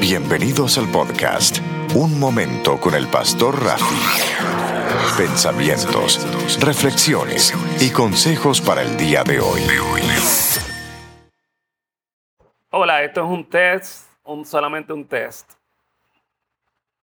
Bienvenidos al podcast Un Momento con el Pastor Rafi. Pensamientos, reflexiones y consejos para el día de hoy. Hola, esto es un test, un, solamente un test.